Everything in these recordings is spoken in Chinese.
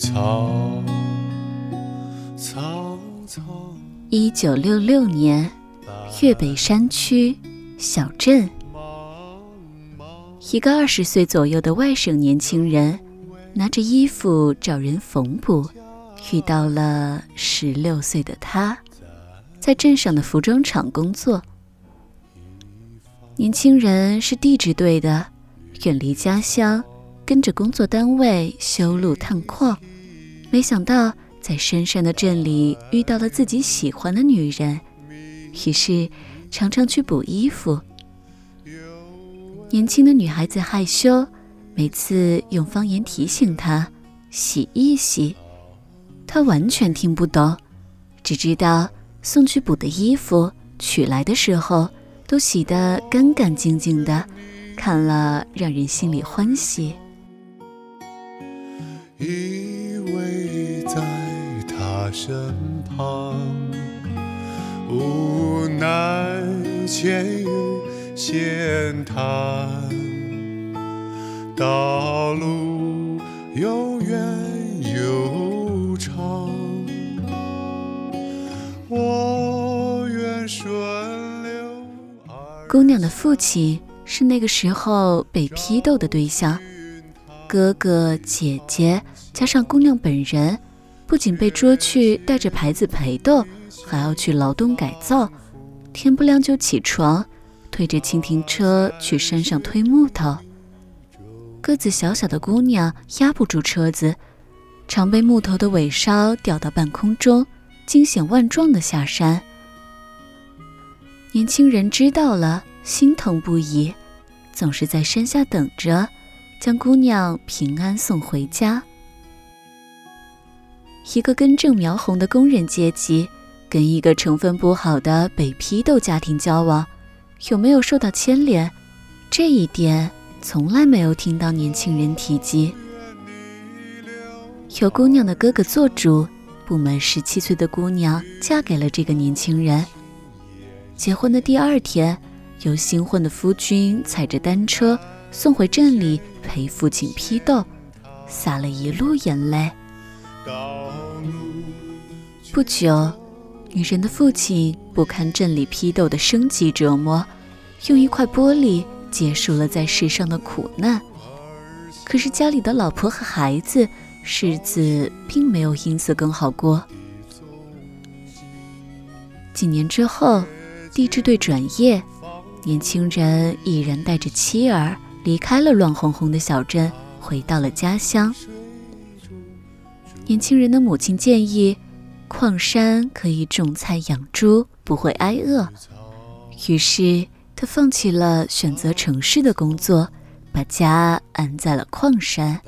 草苍苍。一九六六年，粤北山区小镇，一个二十岁左右的外省年轻人，拿着衣服找人缝补，遇到了十六岁的他，在镇上的服装厂工作。年轻人是地质队的，远离家乡，跟着工作单位修路探矿，没想到。在深山的镇里遇到了自己喜欢的女人，于是常常去补衣服。年轻的女孩子害羞，每次用方言提醒她洗一洗，她完全听不懂，只知道送去补的衣服取来的时候都洗得干干净净的，看了让人心里欢喜。依偎在他身旁，无奈前有险滩，道路又远又长，我愿顺流姑娘的父亲是那个时候被批斗的对象。哥哥姐姐加上姑娘本人，不仅被捉去带着牌子陪斗，还要去劳动改造。天不亮就起床，推着蜻蜓车去山上推木头。个子小小的姑娘压不住车子，常被木头的尾梢吊到半空中，惊险万状的下山。年轻人知道了，心疼不已，总是在山下等着。将姑娘平安送回家。一个根正苗红的工人阶级，跟一个成分不好的北批斗家庭交往，有没有受到牵连？这一点从来没有听到年轻人提及。由姑娘的哥哥做主，不满十七岁的姑娘嫁给了这个年轻人。结婚的第二天，由新婚的夫君踩着单车送回镇里。陪父亲批斗，洒了一路眼泪。不久，女人的父亲不堪镇里批斗的升级折磨，用一块玻璃结束了在世上的苦难。可是家里的老婆和孩子，日子并没有因此更好过。几年之后，地质队转业，年轻人毅然带着妻儿。离开了乱哄哄的小镇，回到了家乡。年轻人的母亲建议，矿山可以种菜养猪，不会挨饿。于是他放弃了选择城市的工作，把家安在了矿山。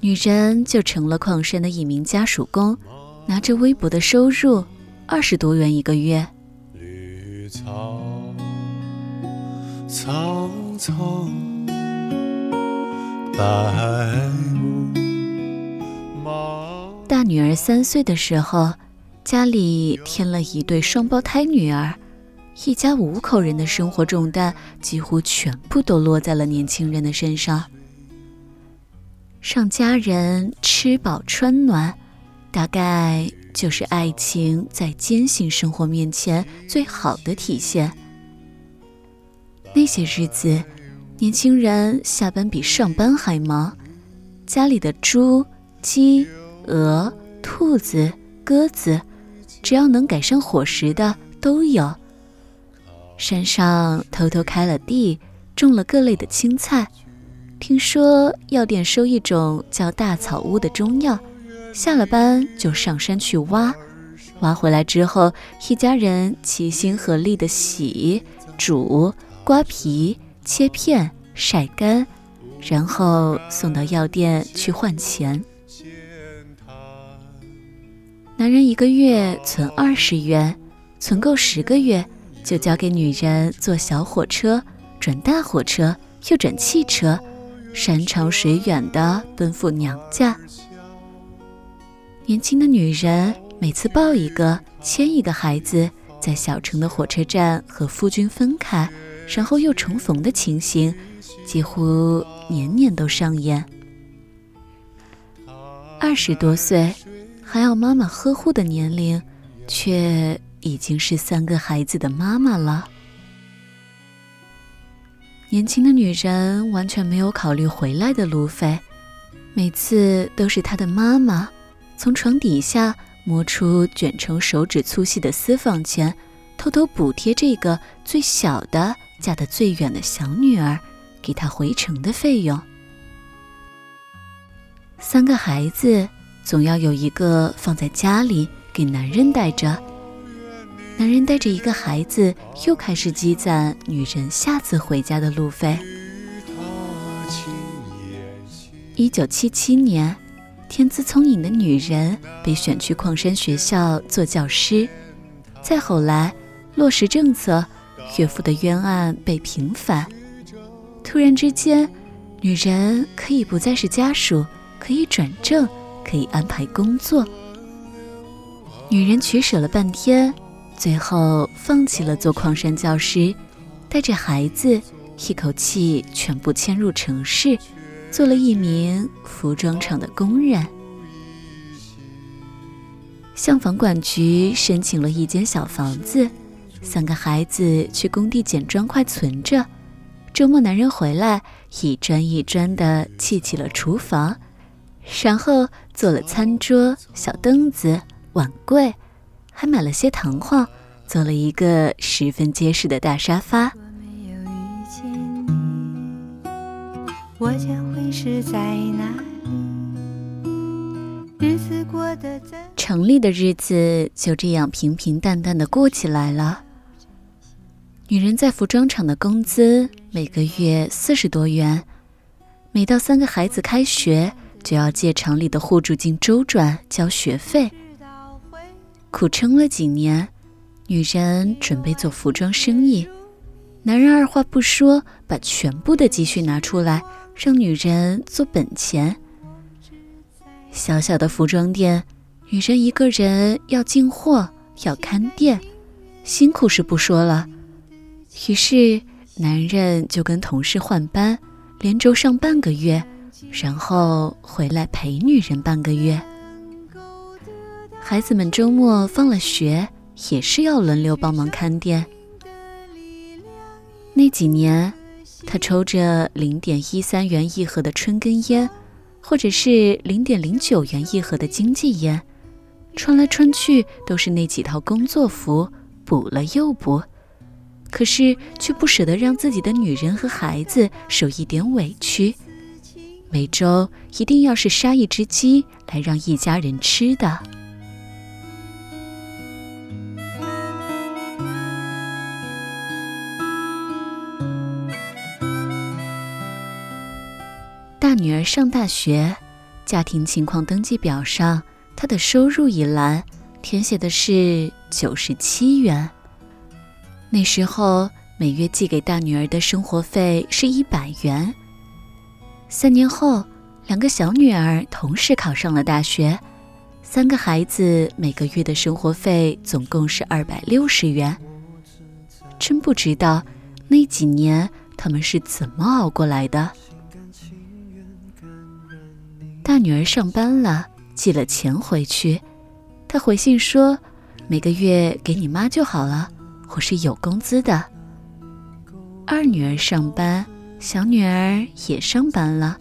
女人就成了矿山的一名家属工，拿着微薄的收入，二十多元一个月。绿草苍苍，大女儿三岁的时候，家里添了一对双胞胎女儿，一家五口人的生活重担几乎全部都落在了年轻人的身上。让家人吃饱穿暖，大概就是爱情在艰辛生活面前最好的体现。那些日子，年轻人下班比上班还忙，家里的猪、鸡、鹅、兔子、鸽子，只要能改善伙食的都有。山上偷偷开了地，种了各类的青菜。听说药店收一种叫大草乌的中药，下了班就上山去挖，挖回来之后，一家人齐心合力的洗、煮。刮皮、切片、晒干，然后送到药店去换钱。男人一个月存二十元，存够十个月，就交给女人坐小火车，转大火车，又转汽车，山长水远的奔赴娘家。年轻的女人每次抱一个、牵一个孩子，在小城的火车站和夫君分开。然后又重逢的情形，几乎年年都上演。二十多岁还要妈妈呵护的年龄，却已经是三个孩子的妈妈了。年轻的女人完全没有考虑回来的路费，每次都是她的妈妈从床底下摸出卷成手指粗细的私房钱，偷偷补贴这个最小的、嫁得最远的小女儿，给她回城的费用。三个孩子总要有一个放在家里给男人带着。男人带着一个孩子，又开始积攒女人下次回家的路费。一九七七年，天资聪颖的女人被选去矿山学校做教师。再后来，落实政策，岳父的冤案被平反。突然之间，女人可以不再是家属，可以转正，可以安排工作。女人取舍了半天。最后放弃了做矿山教师，带着孩子一口气全部迁入城市，做了一名服装厂的工人。向房管局申请了一间小房子，三个孩子去工地捡砖块存着。周末男人回来，一砖一砖地砌起了厨房，然后做了餐桌、小凳子、碗柜。还买了些弹簧，做了一个十分结实的大沙发。城里的日子就这样平平淡淡的过起来了。女人在服装厂的工资每个月四十多元，每到三个孩子开学，就要借厂里的互助金周转交学费。苦撑了几年，女人准备做服装生意。男人二话不说，把全部的积蓄拿出来，让女人做本钱。小小的服装店，女人一个人要进货，要看店，辛苦是不说了。于是，男人就跟同事换班，连轴上半个月，然后回来陪女人半个月。孩子们周末放了学，也是要轮流帮忙看店。那几年，他抽着零点一三元一盒的春根烟，或者是零点零九元一盒的经济烟，穿来穿去都是那几套工作服，补了又补，可是却不舍得让自己的女人和孩子受一点委屈。每周一定要是杀一只鸡来让一家人吃的。大女儿上大学，家庭情况登记表上，她的收入一栏填写的是九十七元。那时候每月寄给大女儿的生活费是一百元。三年后，两个小女儿同时考上了大学，三个孩子每个月的生活费总共是二百六十元。真不知道那几年他们是怎么熬过来的。大女儿上班了，寄了钱回去。她回信说：“每个月给你妈就好了，我是有工资的。”二女儿上班，小女儿也上班了。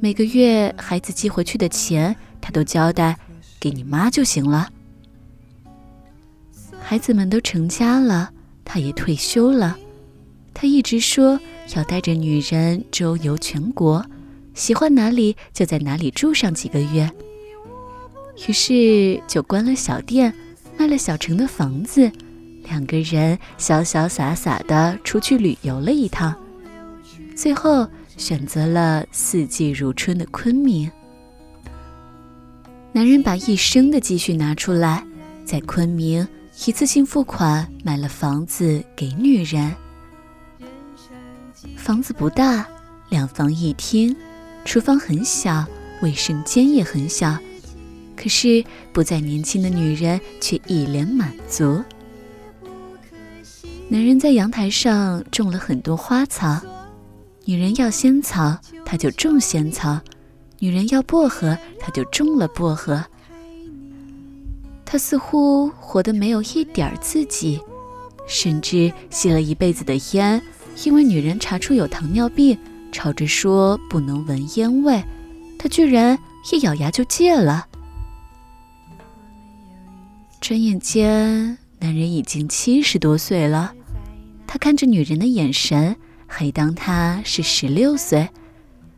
每个月孩子寄回去的钱，她都交代给你妈就行了。孩子们都成家了，她也退休了。她一直说要带着女人周游全国。喜欢哪里就在哪里住上几个月，于是就关了小店，卖了小城的房子，两个人潇潇洒洒的出去旅游了一趟，最后选择了四季如春的昆明。男人把一生的积蓄拿出来，在昆明一次性付款买了房子给女人，房子不大，两房一厅。厨房很小，卫生间也很小，可是不再年轻的女人却一脸满足。男人在阳台上种了很多花草，女人要仙草，他就种仙草；女人要薄荷，他就种了薄荷。他似乎活得没有一点儿自己，甚至吸了一辈子的烟，因为女人查出有糖尿病，吵着说不能闻烟味，他居然一咬牙就戒了。转眼间，男人已经七十多岁了，他看着女人的眼神，还当她是十六岁，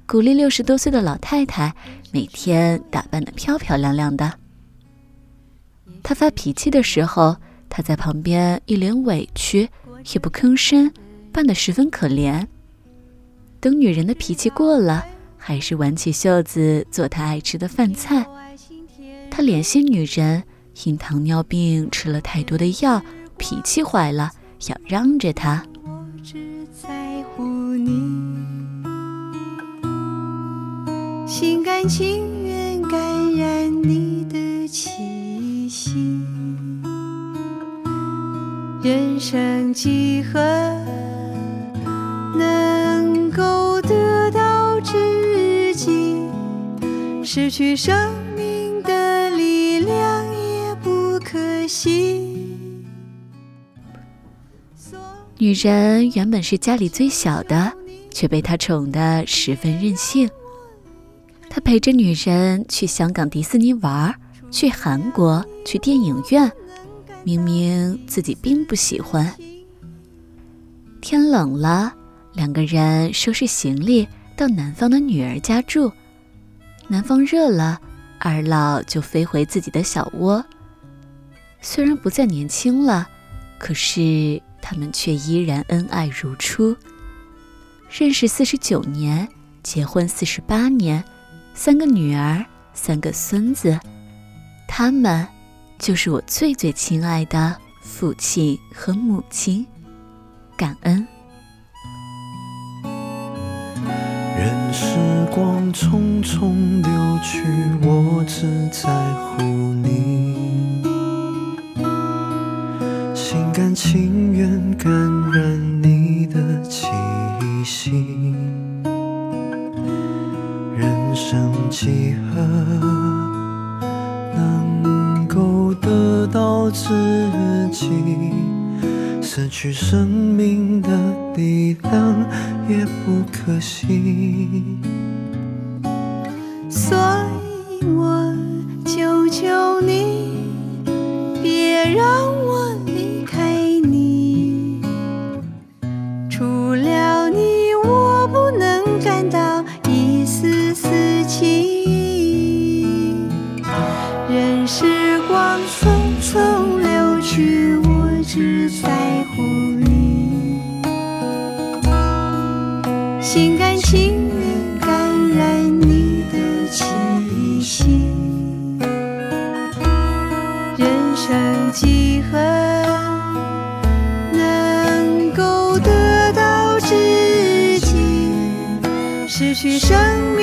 鼓励六十多岁的老太太每天打扮得漂漂亮亮的。她发脾气的时候，她在旁边一脸委屈，也不吭声，扮得十分可怜。等女人的脾气过了，还是挽起袖子做她爱吃的饭菜。他怜惜女人因糖尿病吃了太多的药，脾气坏了，要让着她。心甘情愿感染你的气息。人生几何能够得到知己？失去生命的力量也不可惜。女人原本是家里最小的，却被他宠得十分任性。陪着女人去香港迪士尼玩，去韩国，去电影院。明明自己并不喜欢。天冷了，两个人收拾行李到南方的女儿家住。南方热了，二老就飞回自己的小窝。虽然不再年轻了，可是他们却依然恩爱如初。认识四十九年，结婚四十八年，三个女儿，三个孙子，他们。就是我最最亲爱的父亲和母亲，感恩。任时光匆匆流去，我只在乎你，心甘情愿感染你的气息。几何能够得？到自己，失去生命的力量也不可惜，生几何能够得到知己？失去生